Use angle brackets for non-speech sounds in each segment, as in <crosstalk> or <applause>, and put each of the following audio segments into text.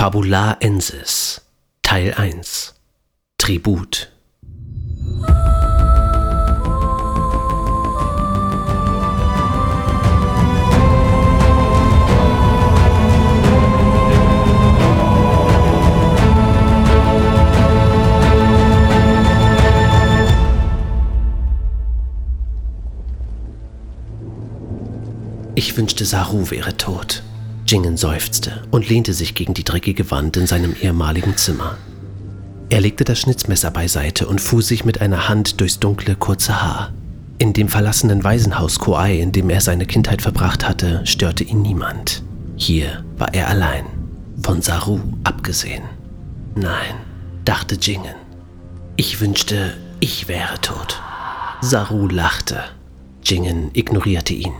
Fabula Ensis Teil 1 Tribut Ich wünschte, Saru wäre tot. Jingen seufzte und lehnte sich gegen die dreckige Wand in seinem ehemaligen Zimmer. Er legte das Schnitzmesser beiseite und fuhr sich mit einer Hand durchs dunkle, kurze Haar. In dem verlassenen Waisenhaus Koai, in dem er seine Kindheit verbracht hatte, störte ihn niemand. Hier war er allein, von Saru abgesehen. Nein, dachte Jingen. Ich wünschte, ich wäre tot. Saru lachte. Jingen ignorierte ihn.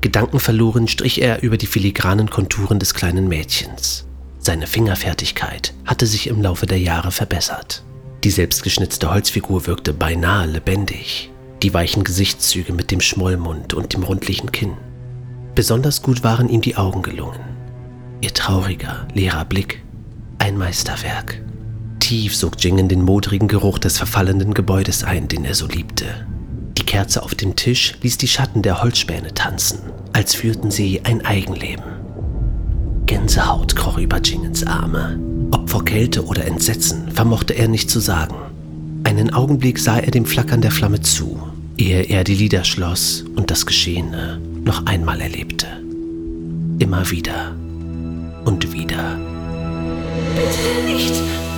Gedankenverloren strich er über die filigranen Konturen des kleinen Mädchens. Seine Fingerfertigkeit hatte sich im Laufe der Jahre verbessert. Die selbstgeschnitzte Holzfigur wirkte beinahe lebendig. Die weichen Gesichtszüge mit dem Schmollmund und dem rundlichen Kinn. Besonders gut waren ihm die Augen gelungen. Ihr trauriger, leerer Blick. Ein Meisterwerk. Tief sog Jingen den modrigen Geruch des verfallenden Gebäudes ein, den er so liebte. Kerze auf dem Tisch ließ die Schatten der Holzspäne tanzen, als führten sie ein Eigenleben. Gänsehaut kroch über Jingens Arme. Ob vor Kälte oder Entsetzen vermochte er nicht zu sagen. Einen Augenblick sah er dem Flackern der Flamme zu, ehe er die Lider schloss und das Geschehene noch einmal erlebte. Immer wieder und wieder. Bitte nicht!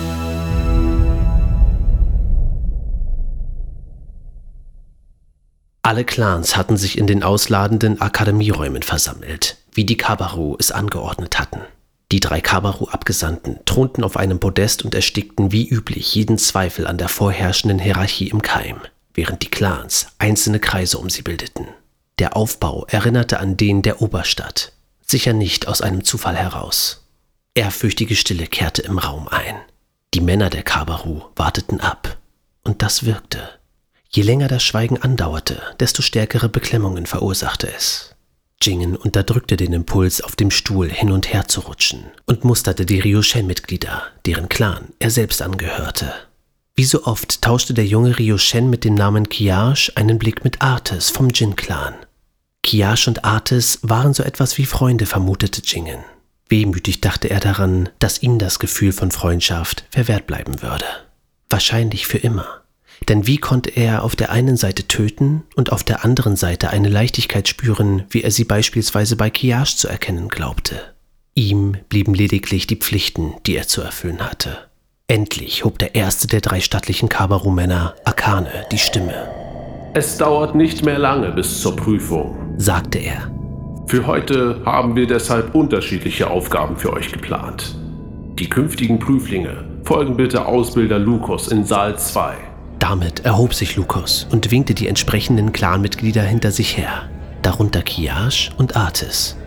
Alle Clans hatten sich in den ausladenden Akademieräumen versammelt, wie die Kabaru es angeordnet hatten. Die drei Kabaru-Abgesandten thronten auf einem Podest und erstickten wie üblich jeden Zweifel an der vorherrschenden Hierarchie im Keim, während die Clans einzelne Kreise um sie bildeten. Der Aufbau erinnerte an den der Oberstadt, sicher nicht aus einem Zufall heraus. Ehrfürchtige Stille kehrte im Raum ein. Die Männer der Kabaru warteten ab, und das wirkte. Je länger das Schweigen andauerte, desto stärkere Beklemmungen verursachte es. Jingen unterdrückte den Impuls, auf dem Stuhl hin und her zu rutschen und musterte die Ryoshen-Mitglieder, deren Clan er selbst angehörte. Wie so oft tauschte der junge Ryoshen mit dem Namen Kiyash einen Blick mit Artis vom Jin-Clan. Kiyash und Artis waren so etwas wie Freunde, vermutete Jingen. Wehmütig dachte er daran, dass ihm das Gefühl von Freundschaft verwehrt bleiben würde. Wahrscheinlich für immer. Denn wie konnte er auf der einen Seite töten und auf der anderen Seite eine Leichtigkeit spüren, wie er sie beispielsweise bei Kiyash zu erkennen glaubte? Ihm blieben lediglich die Pflichten, die er zu erfüllen hatte. Endlich hob der erste der drei stattlichen Kabaru-Männer, Akane, die Stimme. Es dauert nicht mehr lange bis zur Prüfung, sagte er. Für heute haben wir deshalb unterschiedliche Aufgaben für euch geplant. Die künftigen Prüflinge folgen bitte Ausbilder Lukos in Saal 2. Damit erhob sich Lukos und winkte die entsprechenden Clanmitglieder hinter sich her, darunter Kiyash und Artis.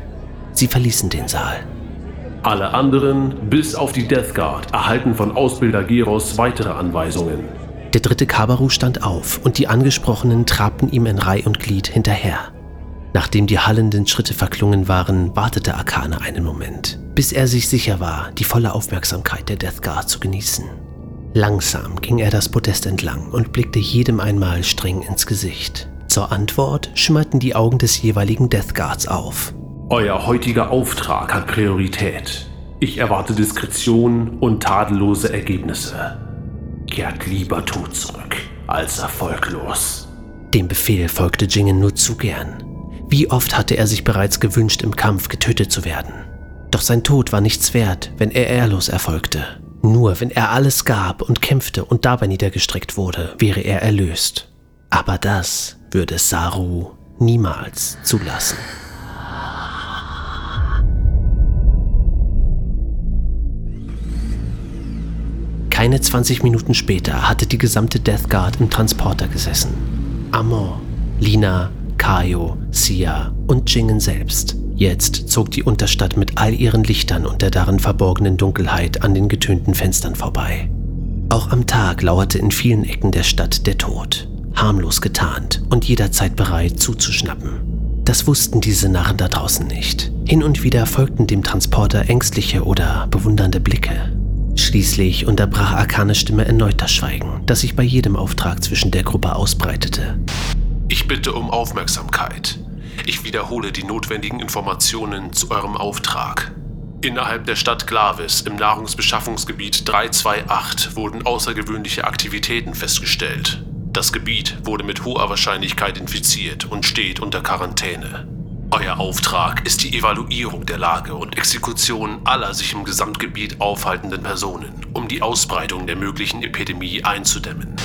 Sie verließen den Saal. Alle anderen, bis auf die Death Guard, erhalten von Ausbilder Geros weitere Anweisungen. Der dritte Kabaru stand auf und die Angesprochenen trabten ihm in Reih und Glied hinterher. Nachdem die hallenden Schritte verklungen waren, wartete Akane einen Moment, bis er sich sicher war, die volle Aufmerksamkeit der Death Guard zu genießen. Langsam ging er das Podest entlang und blickte jedem einmal streng ins Gesicht. Zur Antwort schimmerten die Augen des jeweiligen Death Guards auf. Euer heutiger Auftrag hat Priorität. Ich erwarte Diskretion und tadellose Ergebnisse. Kehrt lieber tot zurück als erfolglos. Dem Befehl folgte Jingen nur zu gern. Wie oft hatte er sich bereits gewünscht, im Kampf getötet zu werden. Doch sein Tod war nichts wert, wenn er ehrlos erfolgte. Nur wenn er alles gab und kämpfte und dabei niedergestreckt wurde, wäre er erlöst. Aber das würde Saru niemals zulassen. Keine 20 Minuten später hatte die gesamte Death Guard im Transporter gesessen. Amon, Lina, Kaio, Sia und Jingen selbst. Jetzt zog die Unterstadt mit all ihren Lichtern und der darin verborgenen Dunkelheit an den getönten Fenstern vorbei. Auch am Tag lauerte in vielen Ecken der Stadt der Tod, harmlos getarnt und jederzeit bereit zuzuschnappen. Das wussten diese Narren da draußen nicht. Hin und wieder folgten dem Transporter ängstliche oder bewundernde Blicke. Schließlich unterbrach Arkanes Stimme erneut das Schweigen, das sich bei jedem Auftrag zwischen der Gruppe ausbreitete. Ich bitte um Aufmerksamkeit. Ich wiederhole die notwendigen Informationen zu eurem Auftrag. Innerhalb der Stadt Glavis im Nahrungsbeschaffungsgebiet 328 wurden außergewöhnliche Aktivitäten festgestellt. Das Gebiet wurde mit hoher Wahrscheinlichkeit infiziert und steht unter Quarantäne. Euer Auftrag ist die Evaluierung der Lage und Exekution aller sich im Gesamtgebiet aufhaltenden Personen, um die Ausbreitung der möglichen Epidemie einzudämmen.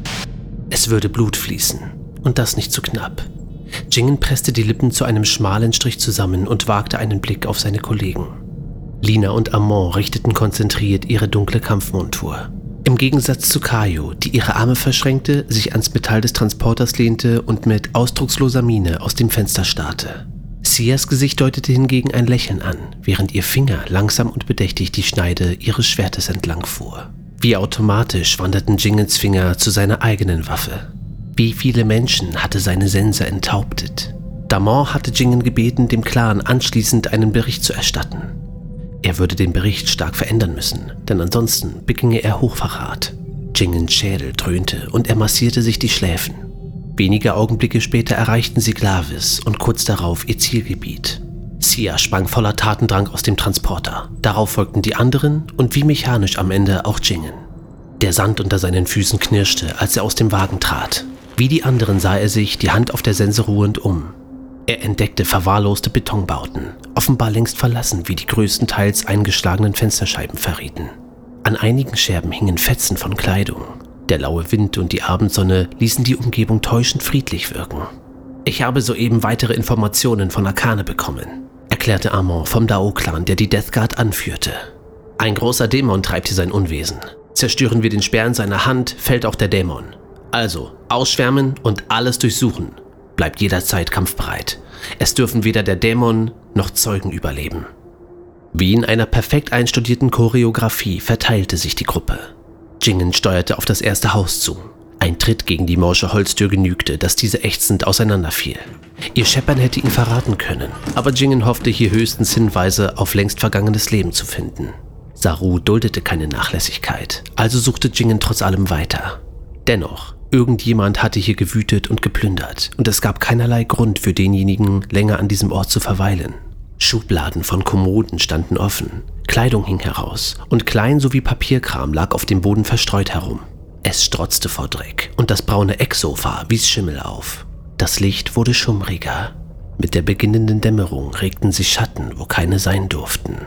Es würde Blut fließen. Und das nicht zu knapp. Jingen presste die Lippen zu einem schmalen Strich zusammen und wagte einen Blick auf seine Kollegen. Lina und Amon richteten konzentriert ihre dunkle Kampfmontur. Im Gegensatz zu Kayo, die ihre Arme verschränkte, sich ans Metall des Transporters lehnte und mit ausdrucksloser Miene aus dem Fenster starrte. Sias Gesicht deutete hingegen ein Lächeln an, während ihr Finger langsam und bedächtig die Schneide ihres Schwertes entlang fuhr. Wie automatisch wanderten Jingens Finger zu seiner eigenen Waffe. Wie viele Menschen hatte seine Sense enthauptet? Damon hatte Jingen gebeten, dem Clan anschließend einen Bericht zu erstatten. Er würde den Bericht stark verändern müssen, denn ansonsten beginge er Hochverrat. Jingens Schädel dröhnte und er massierte sich die Schläfen. Wenige Augenblicke später erreichten sie Glavis und kurz darauf ihr Zielgebiet. Sia sprang voller Tatendrang aus dem Transporter. Darauf folgten die anderen und wie mechanisch am Ende auch Jingen. Der Sand unter seinen Füßen knirschte, als er aus dem Wagen trat. Wie die anderen sah er sich, die Hand auf der Sense ruhend, um. Er entdeckte verwahrloste Betonbauten, offenbar längst verlassen, wie die größtenteils eingeschlagenen Fensterscheiben verrieten. An einigen Scherben hingen Fetzen von Kleidung. Der laue Wind und die Abendsonne ließen die Umgebung täuschend friedlich wirken. Ich habe soeben weitere Informationen von Akane bekommen, erklärte Amon vom Dao-Clan, der die Death Guard anführte. Ein großer Dämon treibt hier sein Unwesen. Zerstören wir den Speer in seiner Hand, fällt auch der Dämon. Also, ausschwärmen und alles durchsuchen bleibt jederzeit kampfbereit. Es dürfen weder der Dämon noch Zeugen überleben. Wie in einer perfekt einstudierten Choreografie verteilte sich die Gruppe. Jingen steuerte auf das erste Haus zu. Ein Tritt gegen die morsche Holztür genügte, dass diese ächzend auseinanderfiel. Ihr Scheppern hätte ihn verraten können, aber Jingen hoffte hier höchstens Hinweise auf längst vergangenes Leben zu finden. Saru duldete keine Nachlässigkeit, also suchte Jingen trotz allem weiter. Dennoch, Irgendjemand hatte hier gewütet und geplündert und es gab keinerlei Grund für denjenigen, länger an diesem Ort zu verweilen. Schubladen von Kommoden standen offen, Kleidung hing heraus und Klein sowie Papierkram lag auf dem Boden verstreut herum. Es strotzte vor Dreck und das braune Ecksofa wies Schimmel auf. Das Licht wurde schummriger. Mit der beginnenden Dämmerung regten sich Schatten, wo keine sein durften.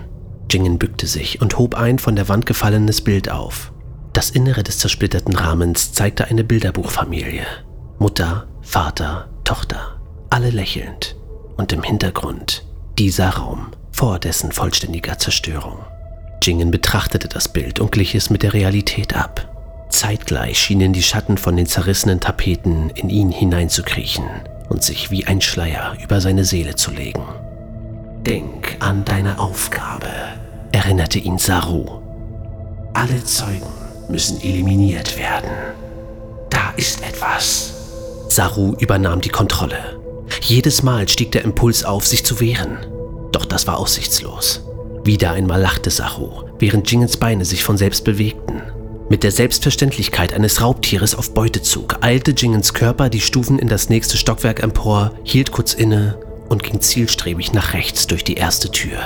Jingen bückte sich und hob ein von der Wand gefallenes Bild auf. Das Innere des zersplitterten Rahmens zeigte eine Bilderbuchfamilie. Mutter, Vater, Tochter, alle lächelnd. Und im Hintergrund dieser Raum vor dessen vollständiger Zerstörung. Jingen betrachtete das Bild und glich es mit der Realität ab. Zeitgleich schienen die Schatten von den zerrissenen Tapeten in ihn hineinzukriechen und sich wie ein Schleier über seine Seele zu legen. Denk an deine Aufgabe, erinnerte ihn Saru. Alle Zeugen müssen eliminiert werden. Da ist etwas. Saru übernahm die Kontrolle. Jedes Mal stieg der Impuls auf, sich zu wehren. Doch das war aussichtslos. Wieder einmal lachte Saru, während Jingens Beine sich von selbst bewegten. Mit der Selbstverständlichkeit eines Raubtieres auf Beutezug eilte Jingens Körper die Stufen in das nächste Stockwerk empor, hielt kurz inne und ging zielstrebig nach rechts durch die erste Tür.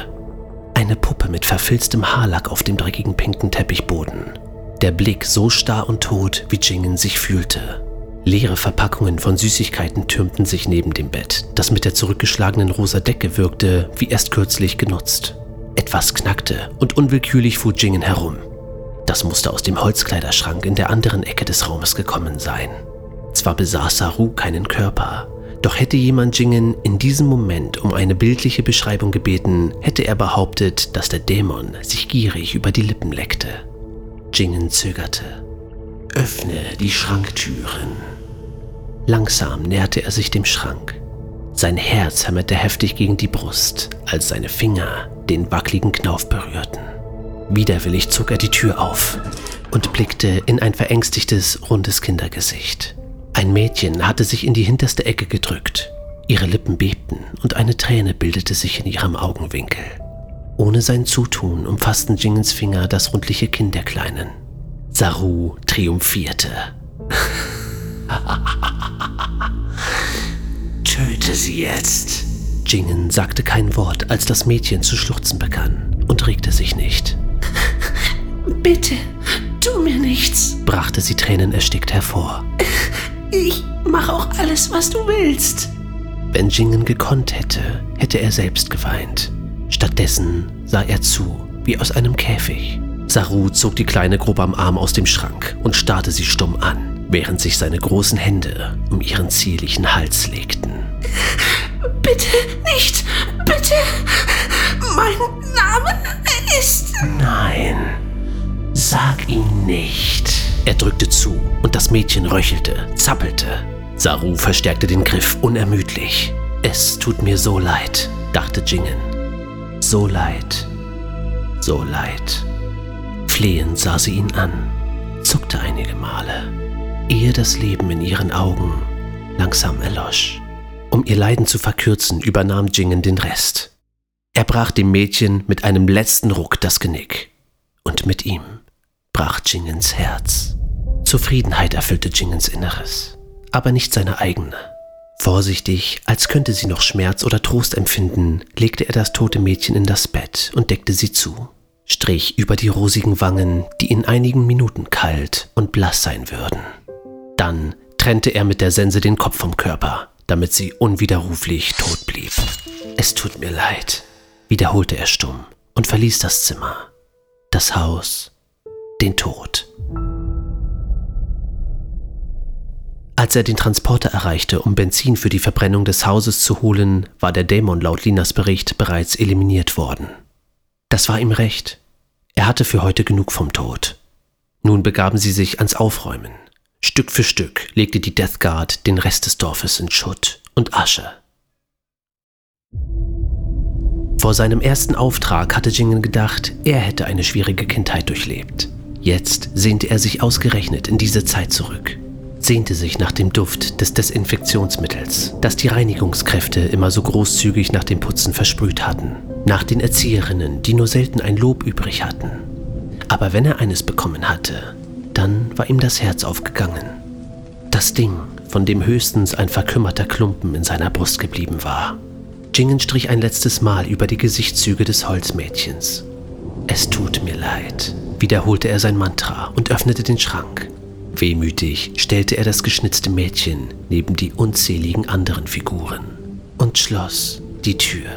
Eine Puppe mit verfilztem Haarlack auf dem dreckigen pinken Teppichboden. Der Blick so starr und tot, wie Jingen sich fühlte. Leere Verpackungen von Süßigkeiten türmten sich neben dem Bett, das mit der zurückgeschlagenen rosa Decke wirkte, wie erst kürzlich genutzt. Etwas knackte und unwillkürlich fuhr Jingen herum. Das musste aus dem Holzkleiderschrank in der anderen Ecke des Raumes gekommen sein. Zwar besaß Saru keinen Körper, doch hätte jemand Jingen in diesem Moment um eine bildliche Beschreibung gebeten, hätte er behauptet, dass der Dämon sich gierig über die Lippen leckte. Jingen zögerte. Öffne die Schranktüren. Langsam näherte er sich dem Schrank. Sein Herz hämmerte heftig gegen die Brust, als seine Finger den wackligen Knauf berührten. Widerwillig zog er die Tür auf und blickte in ein verängstigtes, rundes Kindergesicht. Ein Mädchen hatte sich in die hinterste Ecke gedrückt. Ihre Lippen bebten und eine Träne bildete sich in ihrem Augenwinkel. Ohne sein Zutun umfassten Jingens Finger das rundliche Kinn der Kleinen. Saru triumphierte. <laughs> Töte sie jetzt. Jingen sagte kein Wort, als das Mädchen zu schluchzen begann und regte sich nicht. <laughs> Bitte, tu mir nichts, brachte sie tränenerstickt hervor. Ich mach auch alles, was du willst. Wenn Jingen gekonnt hätte, hätte er selbst geweint. Stattdessen sah er zu, wie aus einem Käfig. Saru zog die Kleine grob am Arm aus dem Schrank und starrte sie stumm an, während sich seine großen Hände um ihren zierlichen Hals legten. Bitte nicht, bitte. Mein Name ist... Nein, sag ihn nicht. Er drückte zu und das Mädchen röchelte, zappelte. Saru verstärkte den Griff unermüdlich. Es tut mir so leid, dachte Jingen. So leid, so leid. Flehend sah sie ihn an, zuckte einige Male, ehe das Leben in ihren Augen langsam erlosch. Um ihr Leiden zu verkürzen, übernahm Jingen den Rest. Er brach dem Mädchen mit einem letzten Ruck das Genick. Und mit ihm brach Jingens Herz. Zufriedenheit erfüllte Jingens Inneres, aber nicht seine eigene. Vorsichtig, als könnte sie noch Schmerz oder Trost empfinden, legte er das tote Mädchen in das Bett und deckte sie zu strich über die rosigen Wangen, die in einigen Minuten kalt und blass sein würden. Dann trennte er mit der Sense den Kopf vom Körper, damit sie unwiderruflich tot blieb. Es tut mir leid, wiederholte er stumm und verließ das Zimmer, das Haus, den Tod. Als er den Transporter erreichte, um Benzin für die Verbrennung des Hauses zu holen, war der Dämon laut Linas Bericht bereits eliminiert worden. Das war ihm recht. Er hatte für heute genug vom Tod. Nun begaben sie sich ans Aufräumen. Stück für Stück legte die Death Guard den Rest des Dorfes in Schutt und Asche. Vor seinem ersten Auftrag hatte Jingen gedacht, er hätte eine schwierige Kindheit durchlebt. Jetzt sehnte er sich ausgerechnet in diese Zeit zurück sehnte sich nach dem Duft des Desinfektionsmittels, das die Reinigungskräfte immer so großzügig nach dem Putzen versprüht hatten, nach den Erzieherinnen, die nur selten ein Lob übrig hatten. Aber wenn er eines bekommen hatte, dann war ihm das Herz aufgegangen. Das Ding, von dem höchstens ein verkümmerter Klumpen in seiner Brust geblieben war. Jingen strich ein letztes Mal über die Gesichtszüge des Holzmädchens. Es tut mir leid, wiederholte er sein Mantra und öffnete den Schrank. Wehmütig stellte er das geschnitzte Mädchen neben die unzähligen anderen Figuren und schloss die Tür.